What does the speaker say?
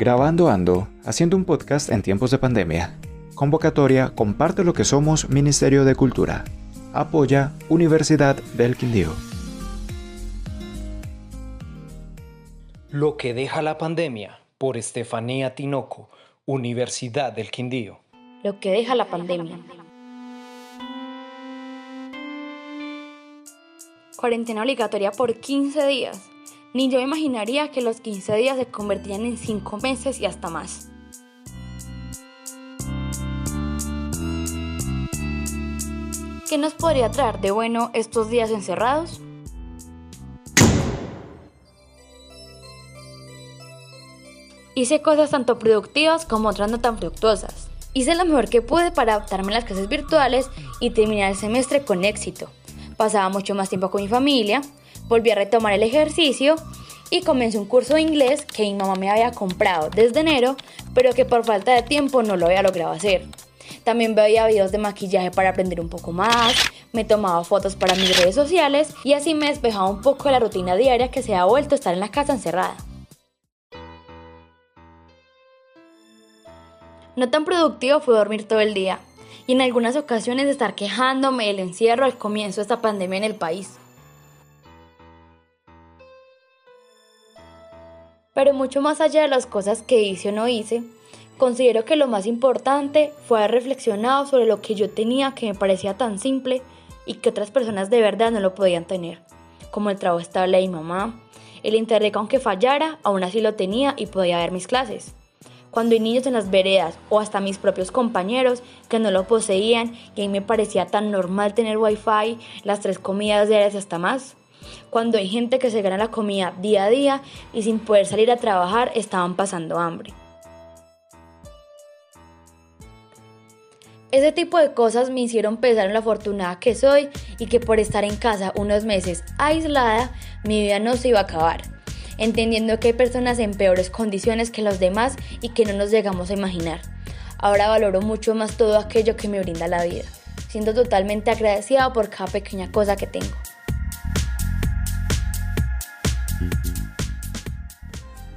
Grabando Ando, haciendo un podcast en tiempos de pandemia. Convocatoria Comparte lo que somos Ministerio de Cultura. Apoya Universidad del Quindío. Lo que deja la pandemia por Estefanía Tinoco, Universidad del Quindío. Lo que deja la pandemia. Cuarentena obligatoria por 15 días. Ni yo imaginaría que los 15 días se convertirían en 5 meses y hasta más. ¿Qué nos podría traer de bueno estos días encerrados? Hice cosas tanto productivas como otras no tan fructuosas. Hice lo mejor que pude para adaptarme a las clases virtuales y terminar el semestre con éxito. Pasaba mucho más tiempo con mi familia, volví a retomar el ejercicio y comencé un curso de inglés que mi mamá me había comprado desde enero, pero que por falta de tiempo no lo había logrado hacer. También veía videos de maquillaje para aprender un poco más, me tomaba fotos para mis redes sociales y así me despejaba un poco de la rutina diaria que se ha vuelto a estar en la casa encerrada. No tan productivo fue dormir todo el día y en algunas ocasiones estar quejándome del encierro al comienzo de esta pandemia en el país. Pero mucho más allá de las cosas que hice o no hice, considero que lo más importante fue haber reflexionado sobre lo que yo tenía que me parecía tan simple y que otras personas de verdad no lo podían tener, como el trabajo estable de mi mamá, el internet aunque fallara, aún así lo tenía y podía ver mis clases. Cuando hay niños en las veredas o hasta mis propios compañeros que no lo poseían y a mí me parecía tan normal tener wifi, las tres comidas diarias hasta más cuando hay gente que se gana la comida día a día y sin poder salir a trabajar estaban pasando hambre. Ese tipo de cosas me hicieron pensar en la afortunada que soy y que por estar en casa unos meses aislada, mi vida no se iba a acabar, entendiendo que hay personas en peores condiciones que los demás y que no nos llegamos a imaginar. Ahora valoro mucho más todo aquello que me brinda la vida, siendo totalmente agradecida por cada pequeña cosa que tengo.